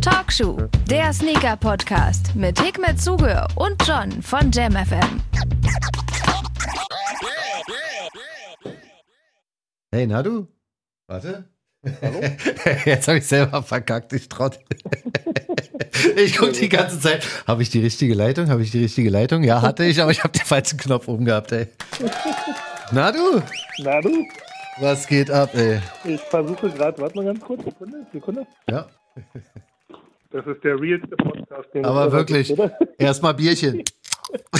Talkshow, der Sneaker-Podcast mit Hikmet Zuge und John von JamFM. Hey, na du? Warte. Hallo? Jetzt habe ich selber verkackt, ich trottel. ich gucke die ganze Zeit. Habe ich die richtige Leitung? Habe ich die richtige Leitung? Ja, hatte ich, aber ich habe den falschen Knopf oben gehabt, ey. Na du? Na du? Was geht ab, ey? Ich versuche gerade, warte mal ganz kurz, Sekunde, Sekunde. Ja. Das ist der realste Podcast, den Aber wirklich, erstmal Bierchen.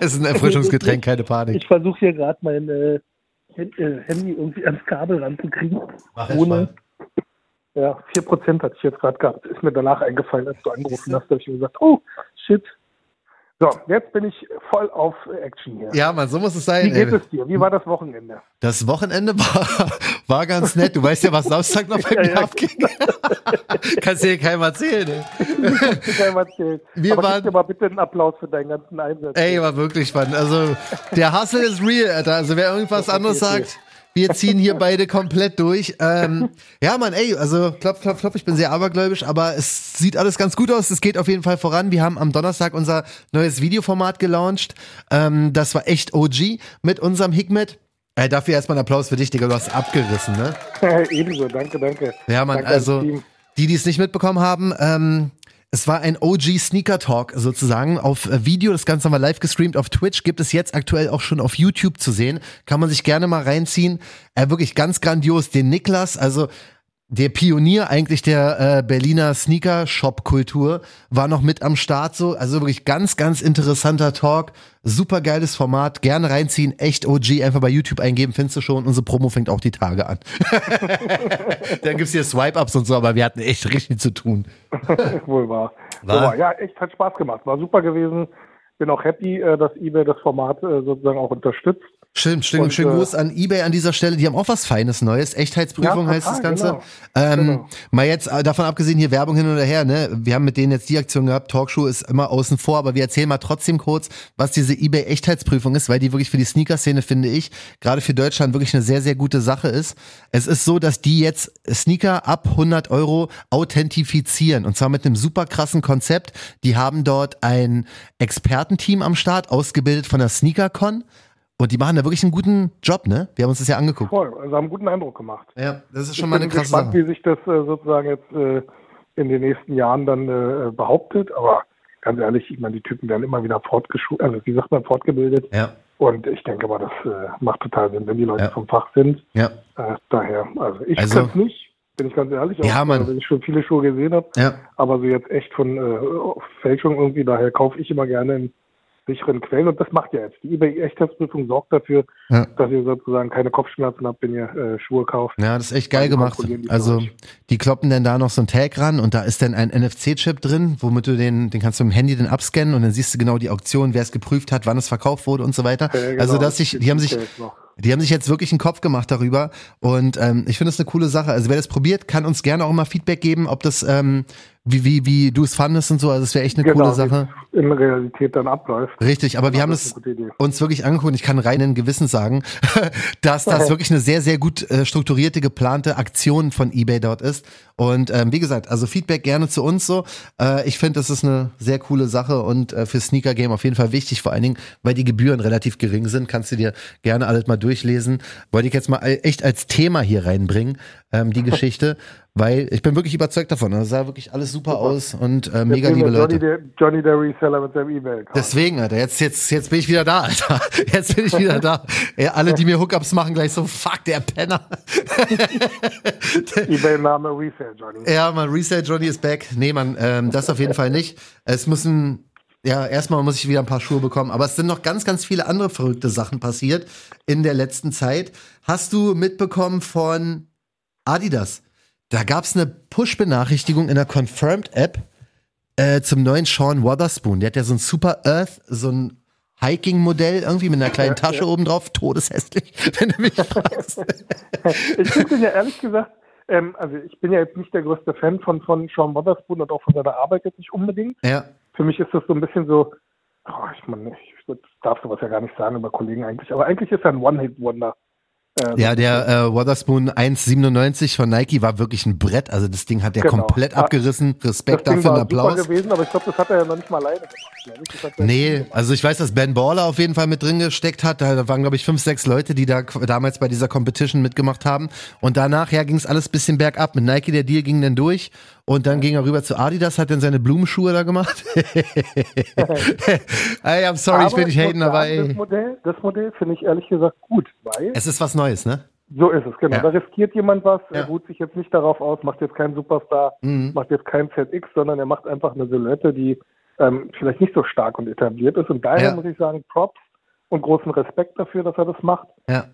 es ist ein Erfrischungsgetränk, keine Panik. Ich versuche hier gerade mein äh, äh, Handy irgendwie ans Kabel ranzukriegen. Mach Ohne. Ja, 4% hatte ich jetzt gerade gehabt. Ist mir danach eingefallen, als du angerufen hast. Da habe ich mir gesagt, oh, shit. So, jetzt bin ich voll auf Action hier. Ja, Mann, so muss es Wie sein, geht ey. es dir? Wie war das Wochenende? Das Wochenende war, war ganz nett. Du weißt ja, was Samstag noch bei Ja, mir ja. abging. Kannst dir keinem erzählen, ey. Ich kann mal erzählen. Wir Aber waren- dir mal bitte einen Applaus für deinen ganzen Einsatz. Ey, war wirklich spannend. Also, der Hustle ist real, Alter. Also, wer irgendwas anderes sagt, wir ziehen hier beide komplett durch. Ähm, ja, Mann, ey, also, klopf, klopf, klopf, ich bin sehr abergläubisch, aber es sieht alles ganz gut aus. Es geht auf jeden Fall voran. Wir haben am Donnerstag unser neues Videoformat gelauncht. Ähm, das war echt OG mit unserem Hikmet. Ey, dafür erstmal einen Applaus für dich, Digga. Du hast abgerissen, ne? Ebenso, danke, danke. Ja, Mann, Danke also die, die es nicht mitbekommen haben, ähm, es war ein OG Sneaker Talk sozusagen auf äh, Video. Das Ganze haben wir live gestreamt auf Twitch. Gibt es jetzt aktuell auch schon auf YouTube zu sehen. Kann man sich gerne mal reinziehen. Äh, wirklich ganz grandios. Den Niklas, also der Pionier eigentlich der äh, Berliner Sneaker-Shop-Kultur, war noch mit am Start so. Also wirklich ganz, ganz interessanter Talk. Super geiles Format. Gerne reinziehen. Echt OG. Einfach bei YouTube eingeben, findest du schon. Unsere Promo fängt auch die Tage an. Dann gibt's hier Swipe-Ups und so, aber wir hatten echt richtig zu tun. Wohl wahr. War? Wahr. Ja, echt, hat Spaß gemacht. War super gewesen. Bin auch happy, äh, dass eBay das Format äh, sozusagen auch unterstützt. Schön, schön, Und, schön äh, Gruß an eBay an dieser Stelle. Die haben auch was Feines Neues. Echtheitsprüfung Ja, heißt das Ganze. genau. Ähm, Genau. Mal jetzt äh, davon abgesehen, hier Werbung hin oder her, ne? Wir haben mit denen jetzt die Aktion gehabt. Talkshow ist immer außen vor, aber wir erzählen mal trotzdem kurz, was diese eBay Echtheitsprüfung ist, weil die wirklich für die Sneaker-Szene, finde ich, gerade für Deutschland wirklich eine sehr, sehr gute Sache ist. Es ist so, dass die jetzt Sneaker ab 100 Euro authentifizieren und zwar mit einem super krassen Konzept. Die haben dort ein Expertenteam am Start, ausgebildet von der SneakerCon. Und die machen da wirklich einen guten Job, ne? Wir haben uns das ja angeguckt. Voll. Also haben einen guten Eindruck gemacht. Ja, das ist Ich schon mal eine bin krasse gespannt, Sache. wie sich das äh, sozusagen jetzt äh, in den nächsten Jahren dann äh, behauptet. Aber ganz ehrlich, ich meine, die Typen werden immer wieder fortgeschult, also wie sagt man, fortgebildet. Ja, Und ich denke mal, das äh, macht total Sinn, wenn die Leute Ja. vom Fach sind. ja, Äh, daher, also ich Also- kann's nicht, bin ich ganz ehrlich, Ja, auch, Mann. äh, wenn ich schon viele Schuhe gesehen habe. ja. Aber so jetzt echt von Fälschung irgendwie, daher kaufe ich immer gerne in sicheren Quellen und das macht ihr jetzt. Die eBay-Echtheitsprüfung sorgt dafür, Ja. dass ihr sozusagen keine Kopfschmerzen habt, wenn ihr äh, Schuhe kauft. Ja, das ist echt geil Die gemacht. die Also, die kloppen dann da noch so ein Tag ran und da ist dann ein NFC-Chip drin, womit du den, den kannst du im Handy dann abscannen und dann siehst du genau die Auktion, wer es geprüft hat, wann es verkauft wurde und so weiter. Äh, genau, also, dass sich, die haben sich. Die haben sich jetzt wirklich einen Kopf gemacht darüber und ähm, ich finde es eine coole Sache. Also wer das probiert, kann uns gerne auch mal Feedback geben, ob das, ähm, wie, wie, wie du es fandest und so. Also es wäre echt eine Genau, coole Sache. in Realität dann abläuft. Richtig, aber wir haben das es uns wirklich angeguckt. und Ich kann reinen Gewissen sagen, dass das wirklich eine sehr, sehr gut äh, strukturierte, geplante Aktion von eBay dort ist. Und ähm, wie gesagt, also Feedback gerne zu uns so. Äh, ich finde, das ist eine sehr coole Sache und äh, für Sneaker Game auf jeden Fall wichtig, vor allen Dingen, weil die Gebühren relativ gering sind. Kannst du dir gerne alles mal durchlesen. Wollte ich jetzt mal echt als Thema hier reinbringen, ähm, die Geschichte, weil ich bin wirklich überzeugt davon. Das sah wirklich alles super, aus und äh, mega liebe Leute. Johnny der, Johnny der Reseller mit seinem E-Mail-Account. Deswegen, Alter, jetzt, jetzt, jetzt bin ich wieder da, Alter. Jetzt bin ich wieder da. Ja, alle, die mir Hookups machen, gleich so, fuck, der Penner. E-Mail-Name Resale Johnny. ja, man, Resale Johnny ist back. Nee, man, ähm, das auf jeden Fall nicht. Es müssen, ja, erstmal muss ich wieder ein paar Schuhe bekommen, aber es sind noch ganz, ganz viele andere verrückte Sachen passiert in der letzten Zeit. Hast du mitbekommen von Adidas? Da gab's eine Push-Benachrichtigung in der Confirmed-App äh, zum neuen Sean Wotherspoon. Der hat ja so ein Super Earth, so ein Hiking-Modell irgendwie mit einer kleinen Tasche oben drauf, todeshässlich, wenn du mich fragst. Ich finde ja ehrlich gesagt, ähm, also ich bin ja jetzt nicht der größte Fan von, von Sean Wotherspoon und auch von seiner Arbeit jetzt nicht unbedingt. ja, Für mich ist das so ein bisschen so, oh, ich meine, ich darf sowas ja gar nicht sagen über Kollegen eigentlich, aber eigentlich ist er ein One-Hit-Wonder. Äh, Ja, der äh, Waterspoon 1,97 von Nike war wirklich ein Brett. Also das Ding hat der Genau. komplett Ja. abgerissen. Respekt dafür, war ein Applaus. super gewesen, aber ich glaube, das hat er ja noch nicht mal alleine gemacht. Nee, also ich weiß, dass Ben Baller auf jeden Fall mit drin gesteckt hat. Da waren, glaube ich, fünf, sechs Leute, die da damals bei dieser Competition mitgemacht haben. Und danach ja, ging es alles bisschen bergab. Mit Nike, der Deal ging dann durch. Und dann ging er rüber zu Adidas, hat dann seine Blumenschuhe da gemacht. ey, I'm sorry, ich Aber will nicht muss haten, aber sagen, Das ey. Modell, das Modell finde ich ehrlich gesagt gut, weil Es ist was Neues, ne? so ist es, genau. Ja. Da riskiert jemand was, Ja. er ruht sich jetzt nicht darauf aus, macht jetzt keinen Superstar, Mhm. macht jetzt keinen ZX, sondern er macht einfach eine Silhouette, die ähm, vielleicht nicht so stark und etabliert ist. Und daher Ja. muss ich sagen, Props und großen Respekt dafür, dass er das macht,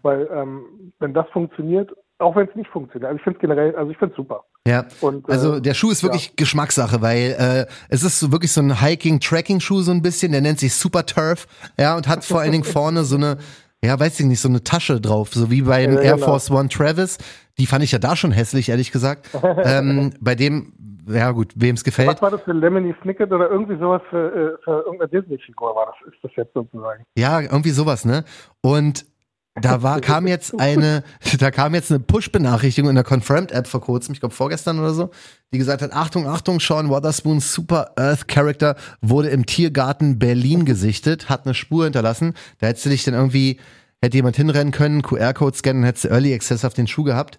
weil ähm, wenn das funktioniert, auch wenn es nicht funktioniert, also ich finde es generell, also ich finde es super. Ja, Und, äh, also der Schuh ist wirklich Geschmackssache, weil äh, es ist so wirklich so ein Hiking-Tracking-Schuh so ein bisschen, der nennt sich Super Turf, ja, und hat vor allen Dingen vorne so eine, ja, weiß ich nicht, so eine Tasche drauf, so wie beim Ja, Air genau. Force One Travis. Die fand ich ja da schon hässlich, ehrlich gesagt. ähm, bei dem, ja gut, wem es gefällt. Was war das für Lemony Snicket oder irgendwie sowas für, äh, für irgendeine Disney-Figur war das, ist das jetzt sozusagen. Ja, irgendwie sowas, ne? Und da war, kam jetzt eine, da kam jetzt eine Push-Benachrichtigung in der Confirmed-App vor kurzem, ich glaube vorgestern oder so, die gesagt hat, Achtung, Achtung, Sean Wotherspoons Super Earth Character wurde im Tiergarten Berlin gesichtet, hat eine Spur hinterlassen. Da hättest du dich dann irgendwie, hätte jemand hinrennen können, QR-Code scannen, hättest du Early Access auf den Schuh gehabt.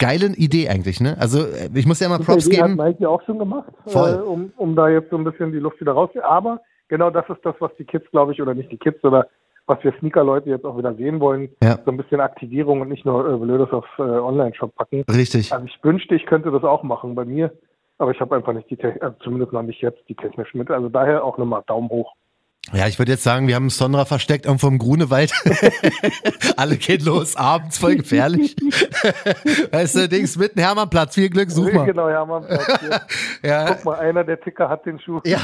Geile Idee eigentlich, ne? Also äh, ich muss ja mal Props Idee geben. hat Nike auch schon gemacht, Voll. äh, um, um da jetzt so ein bisschen die Luft wieder rauszunehmen. Aber genau das ist das, was die Kids, glaube ich, oder nicht die Kids, oder was wir Sneaker-Leute jetzt auch wieder sehen wollen. Ja. So ein bisschen Aktivierung und nicht nur äh, Blödes auf äh, Online-Shop packen. Richtig. Also ich wünschte, ich könnte das auch machen bei mir, aber ich habe einfach nicht die, Te- äh, zumindest noch nicht jetzt die technischen Mittel. Also daher auch nochmal Daumen hoch. Ja, ich würde jetzt sagen, wir haben Sonra versteckt irgendwo im Grunewald. Alle gehen los, abends voll gefährlich. weißt du, Dings mitten Hermannplatz, viel Glück, such mal. Genau, ja, man, Ja, guck mal, einer der Ticker hat den Schuh. ja.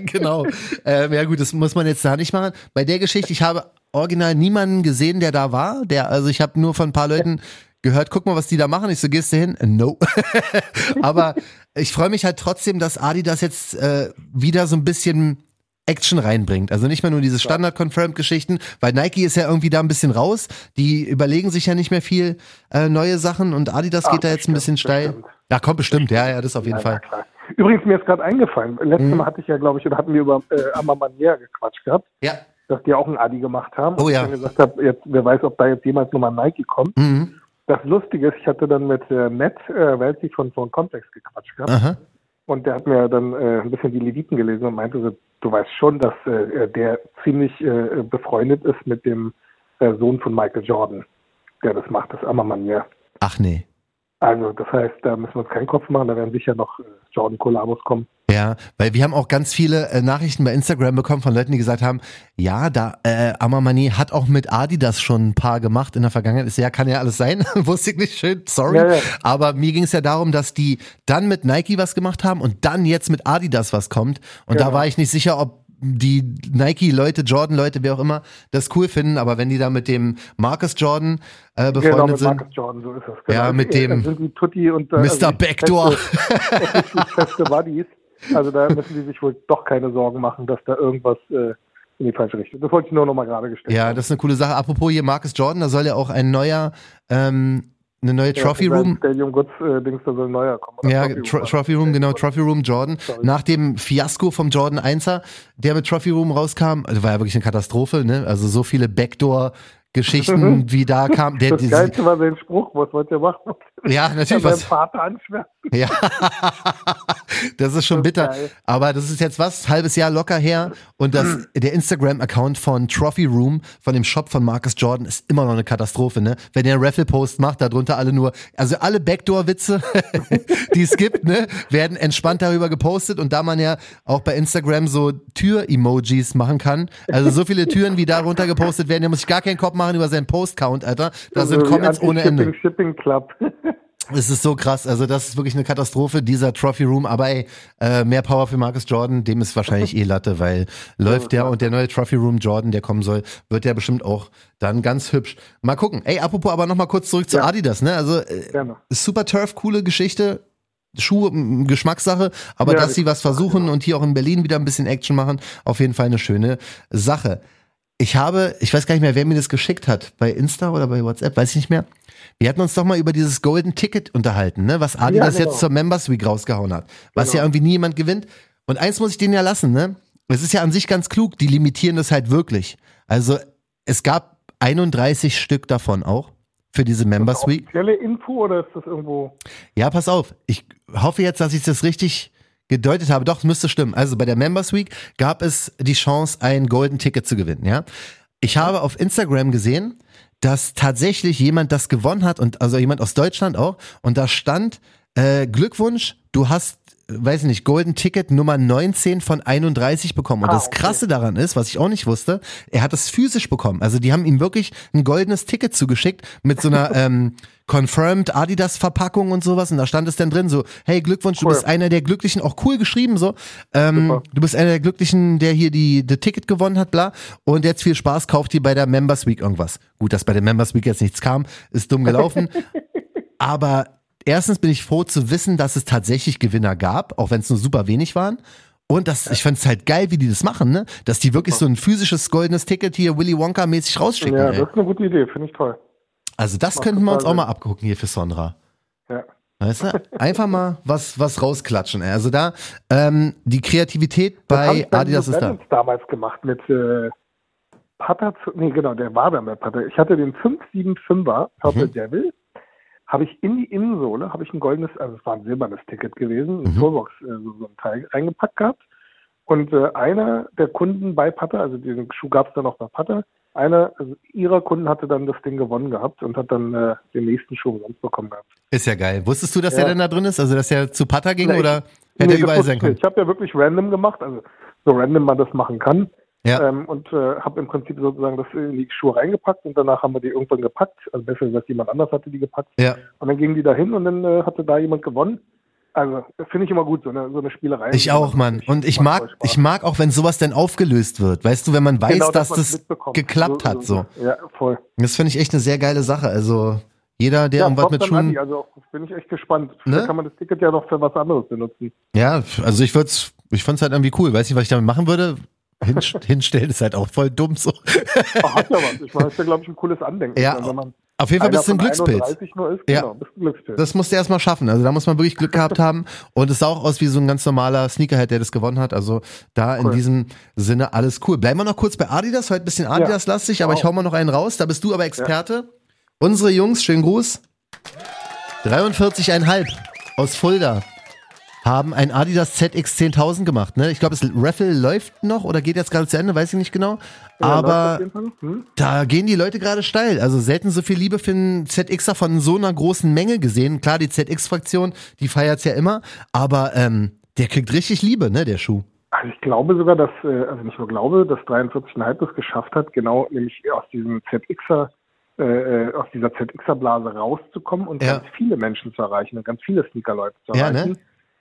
genau. Ähm, ja gut, das muss man jetzt da nicht machen. Bei der Geschichte, ich habe original niemanden gesehen, der da war. Der, also ich habe nur von ein paar Leuten gehört, guck mal, was die da machen. Ich so, gehst du hin? No. Aber ich freue mich halt trotzdem, dass Adidas jetzt äh, wieder so ein bisschen Action reinbringt. Also nicht mehr nur diese Standard-Confirmed-Geschichten, weil Nike ist ja irgendwie da ein bisschen raus. Die überlegen sich ja nicht mehr viel äh, neue Sachen und Adidas Ah, geht da jetzt ein bisschen stimmt, steil. stimmt. Ja, kommt bestimmt, ja, ja, das auf jeden Ja, Fall. klar. Übrigens, mir ist gerade eingefallen, letztes Mhm. Mal hatte ich ja, glaube ich, oder hatten wir über äh, Amamanier gequatscht gehabt, Ja. dass die auch ein Adi gemacht haben. Oh Und ja. ich dann gesagt habe, jetzt, wer weiß, ob da jetzt jemals nochmal Nike kommt. Mhm. Das Lustige ist, ich hatte dann mit äh, Matt äh, Welzig von, von Context gequatscht gehabt. Aha. Und der hat mir dann äh, ein bisschen die Leviten gelesen und meinte so, du weißt schon, dass äh, der ziemlich äh, befreundet ist mit dem äh, Sohn von Michael Jordan, der das macht, das Amamanier. Ach nee. Also das heißt, da müssen wir uns keinen Kopf machen, da werden sicher noch äh, Jordan-Kollabos kommen. Ja, weil wir haben auch ganz viele äh, Nachrichten bei Instagram bekommen von Leuten, die gesagt haben, ja, da äh, Amamani hat auch mit Adidas schon ein paar gemacht in der Vergangenheit. Ist ja, kann ja alles sein, wusste ich nicht schön, sorry. Ja, ja. Aber mir ging es ja darum, dass die dann mit Nike was gemacht haben und dann jetzt mit Adidas was kommt. Und da Genau. war ich nicht sicher, ob die Nike-Leute, Jordan-Leute, wer auch immer, das cool finden. Aber wenn die da mit dem Marcus Jordan äh, befreundet genau, mit sind, Marcus Jordan, so ist. Ja, Genau. mit Äh, dem Tutti und äh, Mr. also Backdoor. Feste, feste Buddies. Also da müssen die sich wohl doch keine Sorgen machen, dass da irgendwas äh, in die falsche Richtung. Das wollte ich nur noch mal gerade gestellt Ja, das ist eine coole Sache. Apropos hier Marcus Jordan, da soll ja auch ein neuer, ähm, eine neue Trophy Ja, Room. Stadium Goods äh, Dings, da soll ein neuer kommen. Ja, Trophy Tro Room. Trophy Room, genau, Trophy Room Jordan. Sorry. Nach dem Fiasko vom Jordan 1er, der mit Trophy Room rauskam, also war ja wirklich eine Katastrophe, ne? Also so viele Backdoor-Geschichten, wie da kam. Der, Das Geilste war sein Spruch, was wollt ihr machen? Ja, natürlich was. Vater. Ja, das ist schon bitter. Aber das ist jetzt was, halbes Jahr locker her. Und das, der Instagram-Account von Trophy Room, von dem Shop von Marcus Jordan, ist immer noch eine Katastrophe, ne? Wenn der einen Raffle-Post macht, darunter alle nur, also alle Backdoor-Witze, die es gibt, ne, werden entspannt darüber gepostet. Und da man ja auch bei Instagram so Tür-Emojis machen kann, also so viele Türen, wie darunter gepostet werden, der muss sich gar keinen Kopf machen über seinen Post-Count, Alter. Da sind Also wie Comments ohne Ende. Shipping Club. Es ist so krass. Also, das ist wirklich eine Katastrophe, dieser Trophy Room. Aber ey, äh, mehr Power für Marcus Jordan, dem ist wahrscheinlich eh Latte, weil läuft der und der neue Trophy Room Jordan, der kommen soll, wird der bestimmt auch dann ganz hübsch. Mal gucken. Ey, apropos aber nochmal kurz zurück zu Ja. Adidas, ne? Also, äh. Super Turf, coole Geschichte. Schuhe, Geschmackssache, aber Ja, dass sie was Geschmackssache, versuchen genau. und hier auch in Berlin wieder ein bisschen Action machen, auf jeden Fall eine schöne Sache. Ich habe, ich weiß gar nicht mehr, wer mir das geschickt hat, bei Insta oder bei WhatsApp, weiß ich nicht mehr. Wir hatten uns doch mal über dieses Golden Ticket unterhalten, ne? Was Adidas Ja, genau. jetzt zur Members Week rausgehauen hat. Was Genau. ja irgendwie nie jemand gewinnt. Und eins muss ich denen ja lassen, ne? Es ist ja an sich ganz klug, die limitieren das halt wirklich. Also es gab 31 Stück davon auch für diese Members Week. Offizielle Info oder ist das irgendwo? Ja, pass auf. Ich hoffe jetzt, dass ich das richtig gedeutet habe. Doch, es müsste stimmen. Also bei der Members Week gab es die Chance, ein Golden Ticket zu gewinnen, ja. Ich habe auf Instagram gesehen, dass tatsächlich jemand das gewonnen hat und also jemand aus Deutschland auch und da stand äh, Glückwunsch, du hast weiß nicht, Golden Ticket Nummer 19 von 31 bekommen. Und Ah, das okay. Krasse daran ist, was ich auch nicht wusste, er hat es physisch bekommen. Also die haben ihm wirklich ein goldenes Ticket zugeschickt mit so einer ähm, Confirmed Adidas Verpackung und sowas. Und da stand es dann drin so, hey Glückwunsch, du Cool. bist einer der Glücklichen, auch cool geschrieben so. Ähm, du bist einer der Glücklichen, der hier die, die Ticket gewonnen hat, bla. Und jetzt viel Spaß, kauft dir bei der Members Week irgendwas. Gut, dass bei der Members Week jetzt nichts kam, ist dumm gelaufen. Aber erstens bin ich froh zu wissen, dass es tatsächlich Gewinner gab, auch wenn es nur super wenig waren. Und das, ich fand es halt geil, wie die das machen, ne? Dass die wirklich so ein physisches goldenes Ticket hier Willy Wonka mäßig rausschicken. Ja, ey. das ist eine gute Idee, finde ich toll. Also das macht könnten wir uns auch mal abgucken hier für Sonra. Ja. Weißt du? Einfach mal was, was rausklatschen. Ey. Also da, ähm, die Kreativität Das bei bei Adidas ist da. Damals gemacht mit äh, zu- nee genau, der war da mit Pata. Ich hatte den 575er Purple Mhm. Devil, habe ich in die Innensohle, habe ich ein goldenes, also es war ein silbernes Ticket gewesen, ein Mhm. Toolbox, äh, so, so ein Teil reingepackt gehabt. Und äh, einer der Kunden bei Pata, also diesen Schuh gab es dann auch bei Pata, einer also ihrer Kunden hatte dann das Ding gewonnen gehabt und hat dann äh, den nächsten Schuh umsonst bekommen gehabt. Ist ja geil. Wusstest du, dass Ja. der denn da drin ist? Also, dass der zu Pata ging Nee, oder hätte Nee, er überall sein können? Ich habe ja wirklich random gemacht, also so random man das machen kann. Ja. Ähm, und äh, habe im Prinzip sozusagen das in die Schuhe reingepackt und danach haben wir die irgendwann gepackt. Also besser gesagt, jemand anders hatte die gepackt. Ja. Und dann gingen die da hin und dann äh, hatte da jemand gewonnen. Also das finde ich immer gut, so eine, so eine Spielerei. Ich auch, Mann. Und ich mag, ich mag auch, wenn sowas dann aufgelöst wird. Weißt du, wenn man weiß, Genau, dass man's das geklappt hat, so. Ja, voll. Das finde ich echt eine sehr geile Sache. Also, jeder, der ja, irgendwas mit Schuhen. Adi, also bin ich echt gespannt. Ne? Da kann man das Ticket ja noch für was anderes benutzen. Ja, also ich würde ich fand's halt irgendwie cool. Weiß nicht, was ich damit machen würde. Hinst hinstellen ist halt auch voll dumm so. Ach, hat ja was. Ich ist ja, glaube ich, ein cooles Andenken. Ja, Auf jeden Fall bist du ein Glückspilz. 31 nur ist, Ja. genau, Glückspilz. Das musst du erstmal schaffen. Also da muss man wirklich Glück gehabt haben. Und es sah auch aus wie so ein ganz normaler Sneakerhead, der das gewonnen hat. Also da in Cool. diesem Sinne alles cool. Bleiben wir noch kurz bei Adidas. Heute ein bisschen Adidas-lastig, aber ich hau mal noch einen raus. Da bist du aber Experte. Unsere Jungs, schönen Gruß. 43,5 aus Fulda haben ein Adidas ZX 10.000 gemacht. Ne? Ich glaube, das Raffle läuft noch oder geht jetzt gerade zu Ende, weiß ich nicht genau. Ja, aber. Hm? da gehen die Leute gerade steil. Also selten so viel Liebe für einen ZXer von so einer großen Menge gesehen. Klar, die ZX-Fraktion, die feiert's ja immer, aber ähm, der kriegt richtig Liebe, ne, der Schuh. Also ich glaube sogar, dass, äh, also nicht nur glaube, dass 43,5 es geschafft hat, genau nämlich aus diesem ZXer, äh, äh, aus dieser ZXer-Blase rauszukommen und Ja. ganz viele Menschen zu erreichen und ganz viele Sneaker-Leute zu Ja, ne?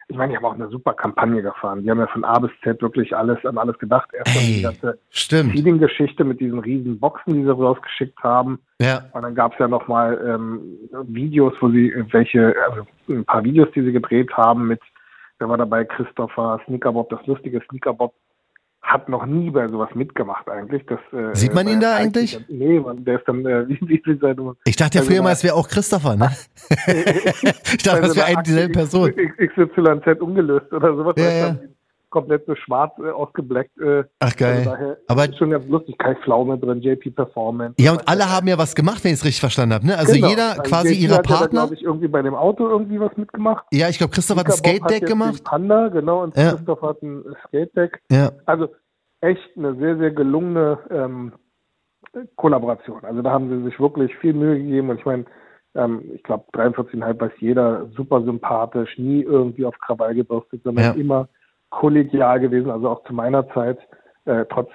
Ich meine, die haben auch eine super Kampagne gefahren. Die haben ja von A bis Z wirklich alles an alles gedacht. Erst an die ganze stimmt. Feeling-Geschichte mit diesen riesen Boxen, die sie rausgeschickt haben. Ja, Und dann gab es ja nochmal ähm, Videos, wo sie welche, also ein paar Videos, die sie gedreht haben mit, wer war dabei, Christopher, Sneakerbob, das lustige Sneakerbob hat noch nie bei sowas mitgemacht eigentlich. Das, äh, Sieht man ihn da eigentlich? dann- Nee, man, der ist dann, äh, wie, wie viel seine, ich dachte ja Also früher mal, es wäre auch Christopher, ne? ich dachte, das wäre eine dieselbe Person. XYZ umgelöst oder sowas. Ja, ja. dann Komplett so schwarz äh, ausgeblackt. Äh, Ach geil. Also daher Aber ist schon ganz lustig. Kai Pflaume drin, JP Performance. ja, und alle haben ja was gemacht, wenn ich es richtig verstanden habe, ne? Also Genau. jeder Also quasi JP ihrer hat ja Partner. glaube ich, irgendwie bei dem Auto irgendwie was mitgemacht. Ja, ich glaube, Christoph hat ein Skate Deck jetzt gemacht. Panda, genau, und Ja. Christoph hat ein Skate Deck. Ja. Also echt eine sehr, sehr gelungene ähm, Kollaboration. Also da haben sie sich wirklich viel Mühe gegeben und ich meine, ähm, ich glaube 43,5 weiß jeder, super sympathisch, nie irgendwie auf Krawall gebürstet, sondern Ja. immer kollegial gewesen, also auch zu meiner Zeit, äh, trotz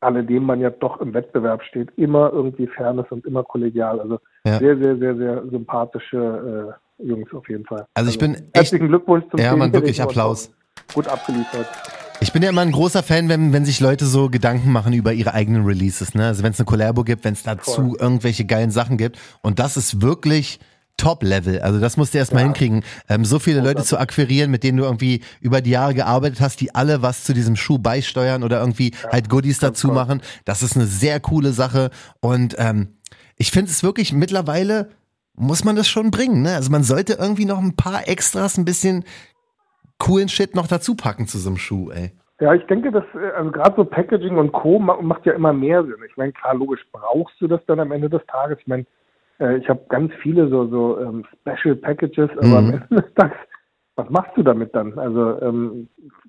alledem man ja doch im Wettbewerb steht, immer irgendwie Fairness und immer kollegial. Also Ja. sehr, sehr, sehr, sehr sympathische äh, Jungs auf jeden Fall. Also ich bin echt- herzlichen Glückwunsch zum Ja, man, wirklich Applaus. Gut abgeliefert. Ich bin ja immer ein großer Fan, wenn, wenn sich Leute so Gedanken machen über ihre eigenen Releases. Ne? Also wenn es eine Collabo gibt, wenn es dazu Voll. irgendwelche geilen Sachen gibt. Und das ist wirklich Top-Level. Also das musst du erstmal Ja. hinkriegen. Ähm, so viele Leute zu akquirieren, mit denen du irgendwie über die Jahre gearbeitet hast, die alle was zu diesem Schuh beisteuern oder irgendwie halt Goodies dazu toll. machen. Das ist eine sehr coole Sache. Und ähm, ich finde es wirklich mittlerweile muss man das schon bringen. Ne? Also man sollte irgendwie noch ein paar Extras, ein bisschen coolen Shit noch dazu packen zu so einem Schuh, ey. Ja, ich denke, dass, äh, also gerade so Packaging und Co. ma- macht ja immer mehr Sinn. Ich meine, klar, logisch brauchst du das dann am Ende des Tages. Ich meine, äh, ich habe ganz viele so, so ähm, Special Packages, aber am Mhm. Ende des Tages, was machst du damit dann? Also, ähm,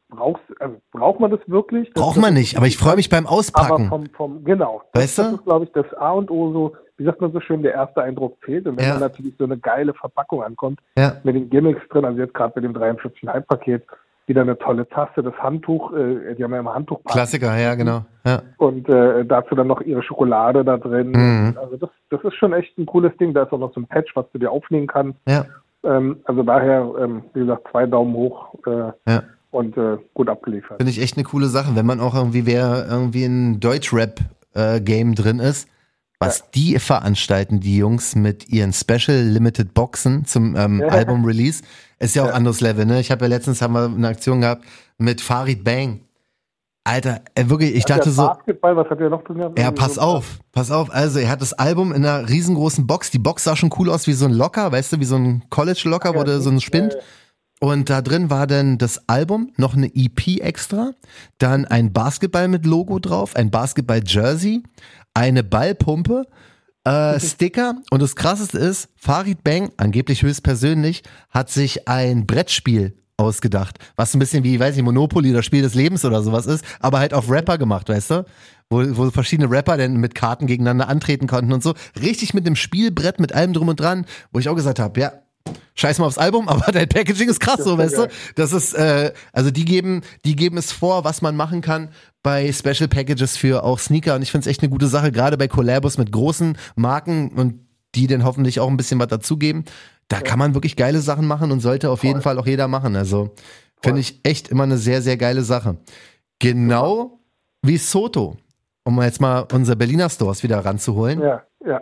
brauchst, also braucht man das wirklich? Das- Braucht das man nicht, aber ich freue mich beim Aber Auspacken. vom, vom, genau. Das, Weißt du? Das ist, glaube ich, das A und O so, wie sagt man so schön, der erste Eindruck zählt. Und wenn Ja. dann natürlich so eine geile Verpackung ankommt, Ja. mit den Gimmicks drin, also jetzt gerade mit dem 43,5-Paket, wieder eine tolle Tasse, das Handtuch, äh, die haben ja immer Handtuch Klassiker, ja, genau. Ja. und äh, dazu dann noch ihre Schokolade da drin. Mhm. Also das, das ist schon echt ein cooles Ding. Da ist auch noch so ein Patch, was du dir aufnehmen kannst. Ja. Ähm, also daher, ähm, wie gesagt, zwei Daumen hoch äh, Ja. und äh, gut abgeliefert. Finde ich echt eine coole Sache, wenn man auch irgendwie, wer irgendwie in Deutschrap-Game drin ist, was die veranstalten, die Jungs mit ihren Special Limited Boxen zum ähm, Ja. Album-Release, ist ja auch Ja. anderes Level, ne? Ich habe ja letztens haben wir eine Aktion gehabt mit Farid Bang. Alter, äh, wirklich, ich Hat dachte so, Basketball, was hat der noch drin gehabt? ja, pass so- auf, pass auf. Also, er hat das Album in einer riesengroßen Box. Die Box sah schon cool aus wie so ein Locker, weißt du, wie so ein College-Locker, wo Ja, du so ein Spind. ja, Und da drin war dann das Album, noch eine EP extra, dann ein Basketball mit Logo drauf, ein Basketball-Jersey, eine Ballpumpe, äh, Sticker und das krasseste ist, Farid Bang, angeblich höchstpersönlich, hat sich ein Brettspiel ausgedacht, was ein bisschen wie, weiß ich, Monopoly oder Spiel des Lebens oder sowas ist, aber halt auf Rapper gemacht, weißt du? Wo, wo verschiedene Rapper dann mit Karten gegeneinander antreten konnten und so. Richtig mit einem Spielbrett, mit allem drum und dran, wo ich auch gesagt habe, ja, scheiß mal aufs Album, aber dein Packaging ist krass, so, weißt du? Das ist, äh, also die geben, die geben es vor, was man machen kann bei Special Packages für auch Sneaker und ich finde es echt eine gute Sache, gerade bei Collabos mit großen Marken und die dann hoffentlich auch ein bisschen was dazugeben. Da kann man wirklich geile Sachen machen und sollte auf jeden Fall auch jeder machen. Also finde ich echt immer eine sehr, sehr geile Sache. Genau wie Soto, um jetzt mal unsere Berliner Stores wieder ranzuholen. Ja, ja.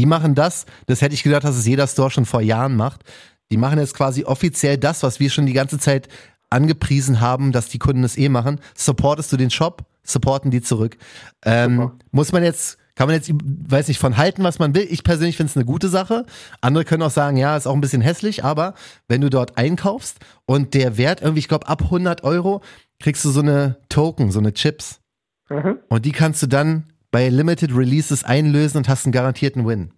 Die machen das, das hätte ich gedacht, dass es jeder Store schon vor Jahren macht. Die machen jetzt quasi offiziell das, was wir schon die ganze Zeit angepriesen haben, dass die Kunden es eh machen. Supportest du den Shop, supporten die zurück. Ähm, muss man jetzt, kann man jetzt, weiß nicht, von halten, was man will. Ich persönlich finde es eine gute Sache. Andere können auch sagen, ja, ist auch ein bisschen hässlich, aber wenn du dort einkaufst und der Wert irgendwie, ich glaube, ab 100 Euro kriegst du so eine Token, so eine Chips. Mhm. Und die kannst du dann bei Limited Releases einlösen und hast einen garantierten Win.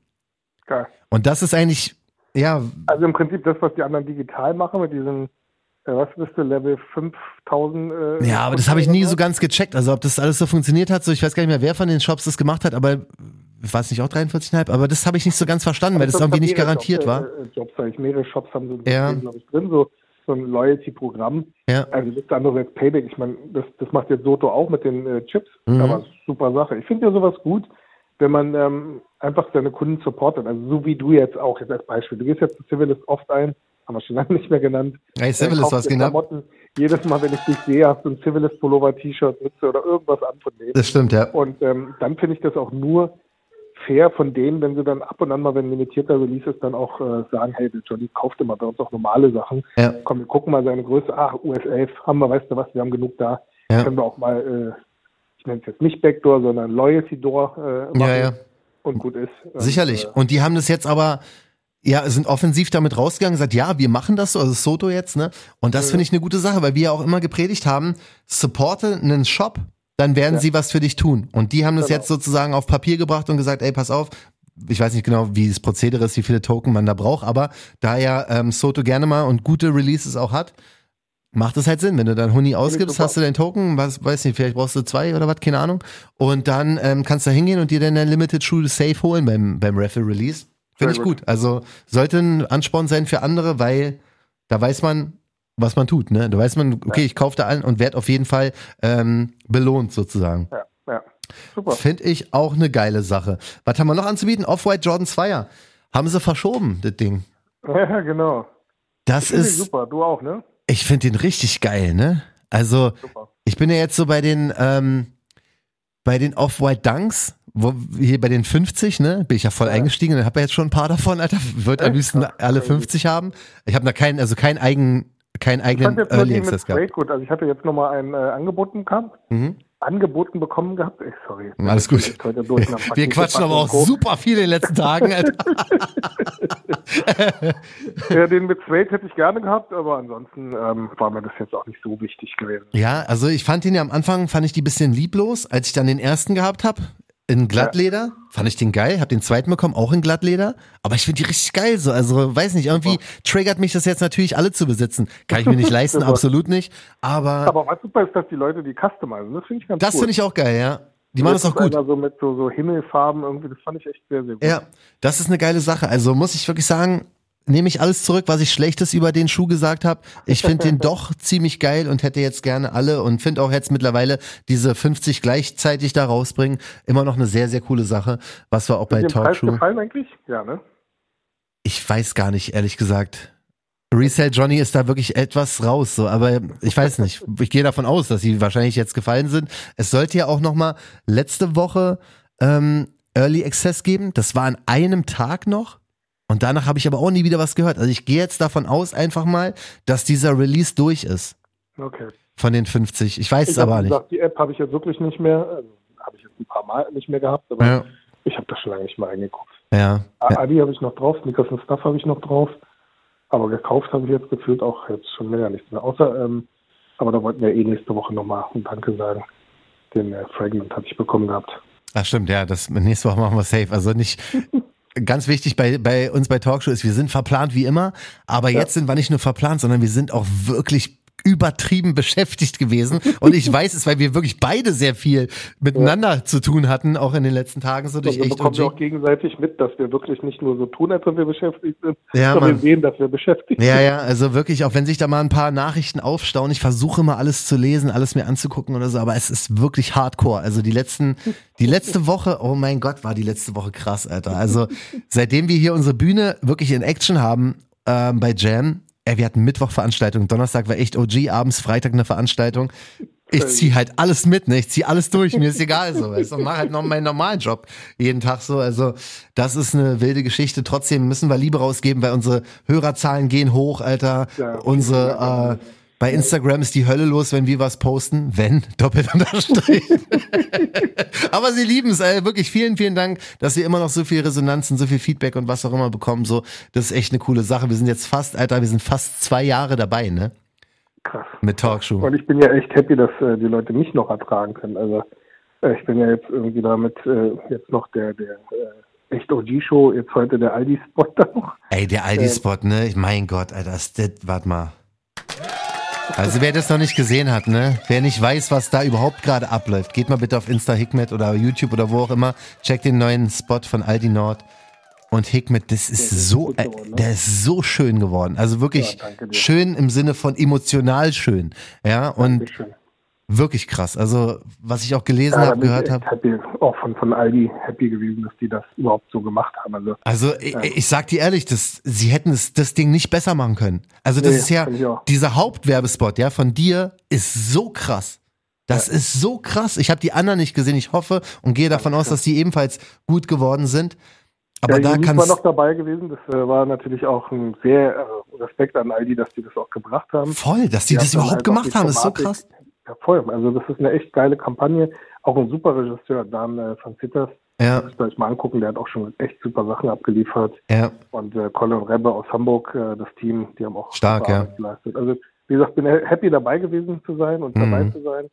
Geil. Und das ist eigentlich, ja, Also im Prinzip das, was die anderen digital machen mit diesem, äh, was bist du, Level 5000. Äh, ja, aber das habe ich nie so ganz gecheckt. Also ob das alles so funktioniert hat, so ich weiß gar nicht mehr, wer von den Shops das gemacht hat, aber ich weiß nicht auch 43,5, aber das habe ich nicht so ganz verstanden, weil das irgendwie nicht garantiert war. Äh, Jobs, ich, mehrere Shops haben so Ja. System, glaube ich, drin, so, so ein Loyalty-Programm. Ja. Also nichts anderes als Payback. Ich meine, das, das macht jetzt Soto auch mit den äh, Chips, Mhm. aber super Sache. Ich finde ja sowas gut, wenn man ähm, einfach seine Kunden supportet. Also so wie du jetzt auch, jetzt als Beispiel. Du gehst jetzt zu Civilist oft ein, haben wir schon lange nicht mehr genannt. Hey, Civilist, Äh, kaufst was? Klamotten. Jedes Mal, wenn ich dich sehe, hast du ein Civilist-Pullover, T-Shirt, Mütze oder irgendwas an von denen. Das stimmt, ja. Und ähm, dann finde ich das auch nur fair von denen, wenn sie dann ab und an mal, wenn limitierter Release ist, dann auch äh, sagen, hey, der Johnny kauft immer bei uns auch normale Sachen. Ja. Komm, wir gucken mal seine Größe. Ah, US 11 haben wir, weißt du was, wir haben genug da. Ja. Können wir auch mal, äh, ich nenne es jetzt nicht Backdoor, sondern Loyalty Door äh, machen. Ja, ja. Und gut ist. Und, Sicherlich. Äh, Und die haben das jetzt aber, ja, sind offensiv damit rausgegangen, gesagt, ja, wir machen das so, also Soto jetzt, ne? Und das finde ich eine gute Sache, weil wir ja auch immer gepredigt haben, supporte einen Shop, dann werden Ja. sie was für dich tun. Und die haben das Genau. jetzt sozusagen auf Papier gebracht und gesagt, ey, pass auf, ich weiß nicht genau, wie das Prozedere ist, wie viele Token man da braucht, aber da ja ähm, Soto gerne mal und gute Releases auch hat, macht es halt Sinn. Wenn du dann Huni ausgibst, hast du deinen Token, was weiß nicht, vielleicht brauchst du zwei oder was, keine Ahnung. Und dann ähm, kannst du da hingehen und dir dann dein Limited Shoe safe holen beim, beim Raffle Release. Finde ich gut. Also sollte ein Ansporn sein für andere, weil da weiß man, was man tut. Ne? Da weiß man, okay, ich kaufe da allen und werde auf jeden Fall ähm, belohnt sozusagen. ja, ja. Super. Finde ich auch eine geile Sache. Was haben wir noch anzubieten? Off-White Jordan 2er. Haben sie verschoben, das Ding. Ja, genau. Das ich ist, super. Du auch, ne? ich finde den richtig geil, ne? Also, Super. ich bin ja jetzt so bei den, ähm, bei den Off-White Dunks, wo, hier bei den 50, ne, bin ich ja voll Ja. eingestiegen und habe ja jetzt schon ein paar davon, Alter. Wird am liebsten alle crazy. 50 haben. Ich habe da keinen, also keinen eigen, keinen eigenen Early Access gehabt. Gut. Also ich hatte jetzt nochmal ein äh, angeboten gehabt, Mhm. angeboten bekommen gehabt. Ey, sorry. Alles gut. Wir quatschen aber auch super viel in den letzten Tagen. Ja, den mit Straight hätte ich gerne gehabt, aber ansonsten ähm, war mir das jetzt auch nicht so wichtig gewesen. Ja, also ich fand den ja am Anfang, fand ich die bisschen lieblos, als ich dann den ersten gehabt habe. In Glattleder, fand ich den geil, hab den zweiten bekommen, auch in Glattleder, aber ich finde die richtig geil so, also weiß nicht, irgendwie triggert mich das jetzt natürlich alle zu besitzen. Kann ich mir nicht leisten, absolut nicht, aber, Aber was super ist, dass die Leute die customizen. Das finde ich ganz das cool. finde ich auch geil, ja. Die machen das auch gut. So mit so, so Himmelfarben irgendwie, das fand ich echt sehr, sehr gut. Ja, das ist eine geile Sache. Also muss ich wirklich sagen, nehme ich alles zurück, was ich Schlechtes über den Schuh gesagt habe. Ich finde den doch ziemlich geil und hätte jetzt gerne alle und finde auch jetzt mittlerweile diese 50 gleichzeitig da rausbringen immer noch eine sehr, sehr coole Sache, was wir auch bei Talkshow. gefallen eigentlich? Ja, ne? Ich weiß gar nicht, ehrlich gesagt. Resale Johnny ist da wirklich etwas raus, so, aber ich weiß nicht. Ich gehe davon aus, dass sie wahrscheinlich jetzt gefallen sind. Es sollte ja auch noch mal letzte Woche ähm, Early Access geben. Das war an einem Tag noch. Und danach habe ich aber auch nie wieder was gehört. Also ich gehe jetzt davon aus einfach mal, dass dieser Release durch ist Okay. von den 50. Ich weiß es Ich habe aber nicht. gesagt, die App habe ich jetzt wirklich nicht mehr, also, habe ich jetzt ein paar Mal nicht mehr gehabt, aber Ja, ich habe da schon lange nicht mehr reingeguckt. ja. ja. Adi habe ich noch drauf, Snickers und Stuff habe ich noch drauf, aber gekauft habe ich jetzt gefühlt auch jetzt schon länger nichts mehr. Außer, ähm, aber da wollten wir eh nächste Woche nochmal ein Danke sagen. Den äh, Fragment hatte ich bekommen gehabt. Ach stimmt, ja, das nächste Woche machen wir safe. Also nicht ganz wichtig bei, bei uns bei Talkshow ist, wir sind verplant wie immer, aber Ja. jetzt sind wir nicht nur verplant, sondern wir sind auch wirklich übertrieben beschäftigt gewesen. Und ich weiß es, weil wir wirklich beide sehr viel miteinander zu tun hatten, auch in den letzten Tagen, so durch Und wir echt bekommen wir auch gegenseitig mit, dass wir wirklich nicht nur so tun, als ob wir beschäftigt sind, Ja, sondern wir sehen, dass wir beschäftigt Ja, ja, also wirklich, auch wenn sich da mal ein paar Nachrichten aufstauen, ich versuche immer alles zu lesen, alles mir anzugucken oder so, aber es ist wirklich hardcore. Also die letzten, die letzte Woche, oh mein Gott, war die letzte Woche krass, Alter. Also seitdem wir hier unsere Bühne wirklich in Action haben ähm, bei Jam, ey, wir hatten Mittwoch Veranstaltung, Donnerstag war echt OG, abends Freitag eine Veranstaltung. Ich zieh halt alles mit, ne? Ich zieh alles durch, mir ist egal so. Weißt du, und mach halt noch meinen normalen Job jeden Tag so. Also, das ist eine wilde Geschichte. Trotzdem müssen wir Liebe rausgeben, weil unsere Hörerzahlen gehen hoch, Alter. Ja. unsere, äh, bei Instagram ist die Hölle los, wenn wir was posten. Wenn, doppelt unterstrich. Aber sie lieben es, ey. Wirklich vielen, vielen Dank, dass wir immer noch so viel Resonanzen, so viel Feedback und was auch immer bekommen. So, das ist echt eine coole Sache. Wir sind jetzt fast, Alter, wir sind fast zwei Jahre dabei, ne? Krass. Mit Talkshow. Und ich bin ja echt happy, dass äh, die Leute mich noch ertragen können. Also äh, ich bin ja jetzt irgendwie damit äh, jetzt noch der, der äh, echt OG-Show, jetzt heute der Aldi-Spot da noch. Ey, der Aldi-Spot, ne? Mein Gott, Alter, ist das, warte mal. Also wer das noch nicht gesehen hat, ne? Wer nicht weiß, was da überhaupt gerade abläuft, geht mal bitte auf Insta Hikmet oder YouTube oder wo auch immer, checkt den neuen Spot von Aldi Nord. Und Hikmet, das ist ist so, äh, geworden, ne? der ist so schön geworden. Also wirklich Ja, schön im Sinne von emotional schön. Ja, und Dankeschön. Wirklich krass. Also, was ich auch gelesen Ja, habe, bin ich gehört habe. happy, auch von, von Aldi happy gewesen, dass die das überhaupt so gemacht haben. Also Also ich, ich sag dir ehrlich, das, sie hätten es, das Ding nicht besser machen können. Also das Nee, ist ja, ich dieser Hauptwerbespot, ja, von dir ist so krass. Das ist so krass. Ich habe die anderen nicht gesehen. Ich hoffe und gehe davon aus, dass die ebenfalls gut geworden sind. Aber ja, da kann war noch dabei gewesen. Das äh, war natürlich auch ein sehr äh, Respekt an Aldi, dass die das auch gebracht haben. voll, dass die Ja, das überhaupt einfach gemacht die haben. ist so krass. Ja, voll. Also das ist eine echt geile Kampagne. Auch ein super Regisseur, Dan äh, van Zitters. Ja, Müsst ihr euch mal angucken, der hat auch schon echt super Sachen abgeliefert. ja, Und äh, Colin Rebbe aus Hamburg, äh, das Team, die haben auch Stark, super ja. Arbeit geleistet. Also wie gesagt, bin happy dabei gewesen zu sein und Mhm. dabei zu sein.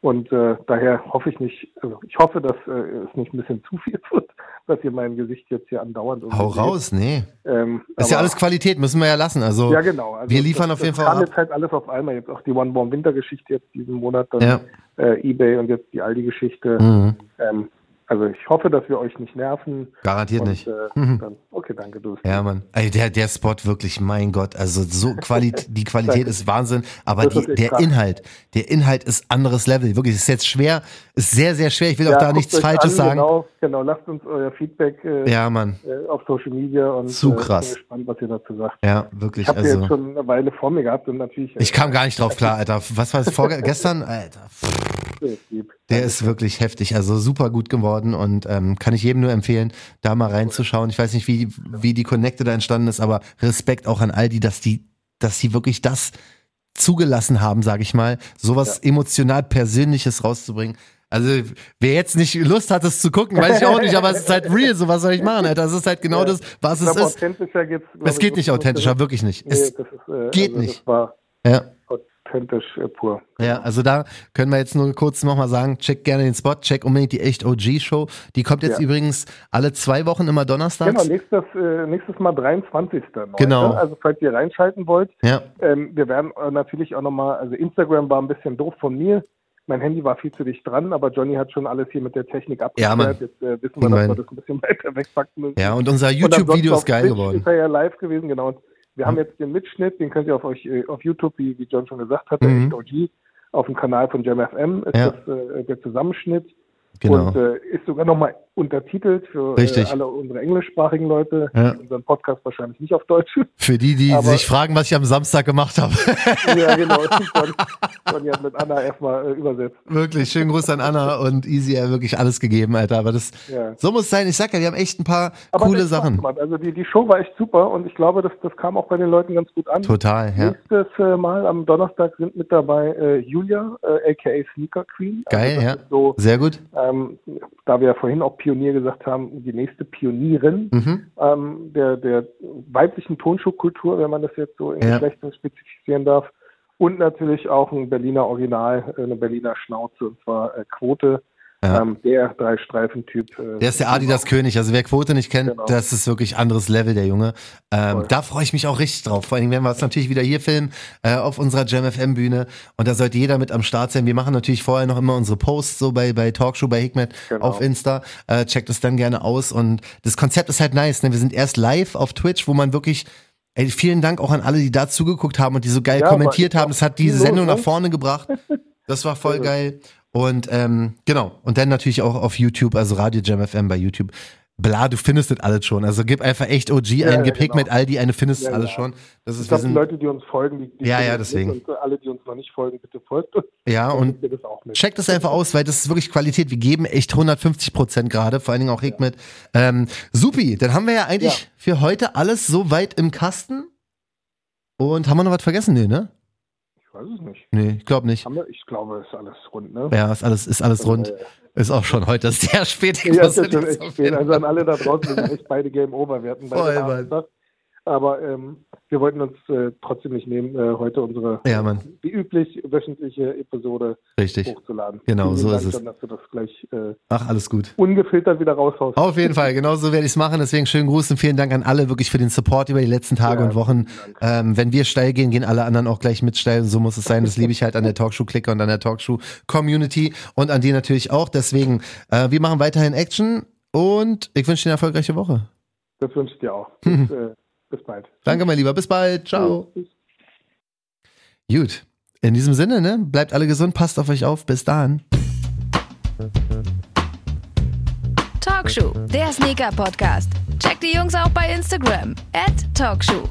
Und äh, daher hoffe ich nicht, also ich hoffe, dass äh, es nicht ein bisschen zu viel wird, dass ihr mein Gesicht jetzt hier andauernd irgendwie hau raus, nee. Ähm, Ist ja alles Qualität, müssen wir ja lassen. Also ja, genau. Also wir liefern das, auf jeden das Fall ab. jetzt halt alles auf einmal. Jetzt auch die One Bomb Winter-Geschichte jetzt diesen Monat, dann Ja. äh, Ebay und jetzt die Aldi-Geschichte. Mhm. Ähm, also ich hoffe, dass wir euch nicht nerven. Garantiert und, nicht. Äh, Mhm. dann, okay, danke, du. Ja, Mann. Ey, der, der Spot wirklich, mein Gott, also so Qualität, die Qualität ist Wahnsinn, aber die, der krass. Inhalt, der Inhalt ist anderes Level. Wirklich, ist jetzt schwer, ist sehr, sehr schwer. Ich will auch Ja, da guckt nichts Falsches an, sagen. Genau, genau, lasst uns euer Feedback äh, Ja, Mann. äh, auf Social Media und Zu äh, krass. bin gespannt, was ihr dazu sagt. Ja, wirklich. Ich habe Also, jetzt schon eine Weile vor mir gehabt und natürlich. äh, ich kam gar nicht drauf klar, Alter. Was war das vorgestern? Alter. Der ist wirklich heftig, also super gut geworden und ähm, kann ich jedem nur empfehlen, da mal reinzuschauen. Ich weiß nicht, wie, wie die Connecte da entstanden ist, aber Respekt auch an all die, dass die, dass sie wirklich das zugelassen haben, sage ich mal, sowas ja. emotional Persönliches rauszubringen. Also, wer jetzt nicht Lust hat, das zu gucken, weiß ich auch nicht, aber es ist halt real, so was soll ich machen, Alter? Das ist halt genau ja. das, was es ist. Authentischer geht's, es geht nicht authentischer, wirklich nicht. Nee, es ist, äh, geht also nicht. ja authentisch äh, pur. Ja, also da können wir jetzt nur kurz nochmal sagen, check gerne den Spot, check unbedingt die Echt OG Show. Die kommt jetzt ja. übrigens alle zwei Wochen immer donnerstags. Genau, nächstes, äh, nächstes Mal 23. Genau. Also falls ihr reinschalten wollt. Ja. Ähm, wir werden äh, natürlich auch nochmal, also Instagram war ein bisschen doof von mir. Mein Handy war viel zu dicht dran, aber Johnny hat schon alles hier mit der Technik abgeklärt. Ja, Jetzt äh, wissen wir, dass wir das ein bisschen weiter wegpacken müssen. Ja, und unser YouTube-Video ist geil geworden. Ist er ja live gewesen, genau. Und wir haben jetzt den Mitschnitt, den könnt ihr auf euch äh, auf YouTube, wie, wie John schon gesagt hat, mhm. der OG, auf dem Kanal von JamFM ist ja. das äh, der Zusammenschnitt. Genau. Und äh, ist sogar nochmal untertitelt für äh, alle unsere englischsprachigen Leute. Ja. Unseren Podcast wahrscheinlich nicht auf Deutsch. Für die, die Aber, sich fragen, was ich am Samstag gemacht habe. ja, genau. Sonja hat mit Anna erstmal äh, übersetzt. Wirklich, schönen Gruß an Anna und Easy, ja, wirklich alles gegeben, Alter. Aber das, ja. so muss es sein. Ich sag ja, wir haben echt ein paar Aber coole Sachen. Also die, die Show war echt super und ich glaube, das, das kam auch bei den Leuten ganz gut an. Total, ja. Nächstes äh, Mal am Donnerstag sind mit dabei äh, Julia, äh, aka Sneaker Queen. Geil, also ja. So, Sehr gut. Ähm, da wir ja vorhin auch Pionier gesagt haben, die nächste Pionierin mhm. ähm, der, der weiblichen Tonschuhkultur, wenn man das jetzt so in ja. Geschlechtern spezifizieren darf. Und natürlich auch ein Berliner Original, eine Berliner Schnauze, und zwar äh, Quote ja. Ähm, der Drei-Streifen-Typ. Äh, der ist der Adidas König. Also wer Quote nicht kennt, genau. das ist wirklich anderes Level, der Junge. Ähm, da freue ich mich auch richtig drauf. Vor allem werden wir es natürlich wieder hier filmen, äh, auf unserer JamFM-Bühne. Und da sollte jeder mit am Start sein. Wir machen natürlich vorher noch immer unsere Posts so bei, bei Talkshow, bei Hikmet genau. auf Insta. Äh, checkt es dann gerne aus. Und das Konzept ist halt nice. Ne? Wir sind erst live auf Twitch, wo man wirklich Ey, vielen Dank auch an alle, die da zugeguckt haben und die so geil ja, kommentiert haben. Das hat diese Sendung nach vorne gebracht. Das war voll geil. Und ähm, genau, und dann natürlich auch auf YouTube, also Radio Jam FM bei YouTube. Bla, du findest das alles schon. Also gib einfach echt OG ja, ein, gib genau. Hikmet Aldi eine, findest ja, alles ja. schon. Das ist, ich glaub, die Leute, die uns folgen, die, die ja, ja, deswegen. Und alle, die uns noch nicht folgen, bitte folgt uns. Ja, und check das einfach aus, weil das ist wirklich Qualität. Wir geben echt 150 Prozent gerade, vor allen Dingen auch Hikmet. Ähm, supi, dann haben wir ja eigentlich für heute alles so weit im Kasten. Und haben wir noch was vergessen? Nee, ne? Weiß es nicht. Nee, ich glaube nicht. Ich glaube, es ist alles rund, ne? Ja, ist alles, ist alles rund. Äh, ist auch schon heute sehr spät. Ja, ist echt spät. Also an alle da draußen, wir sind echt beide Game Over. Wir hatten beide Voll, aber ähm, wir wollten uns äh, trotzdem nicht nehmen, äh, heute unsere, ja, wie üblich, wöchentliche Episode Richtig. hochzuladen. Genau, Vielen so Dank ist es. Dann, dass du das gleich äh, Ach, alles gut. ungefiltert wieder raushaust. Auf jeden Fall, genau so werde ich es machen. Deswegen schönen Gruß und vielen Dank an alle wirklich für den Support über die letzten Tage ja, und Wochen. Ähm, wenn wir steil gehen, gehen alle anderen auch gleich mit steil. So muss es sein. Das liebe ich halt an der Talkshow-Clicker und an der Talkshow-Community und an die natürlich auch. Deswegen, äh, wir machen weiterhin Action und ich wünsche dir eine erfolgreiche Woche. Das wünsche ich dir auch. Bis, äh, bis bald. Danke, mein Lieber. Bis bald. Ciao. Tschüss. Gut. In diesem Sinne, ne? Bleibt alle gesund, passt auf euch auf. Bis dann. Talkshow, der Sneaker-Podcast. Checkt die Jungs auch bei Instagram. At Talkshow.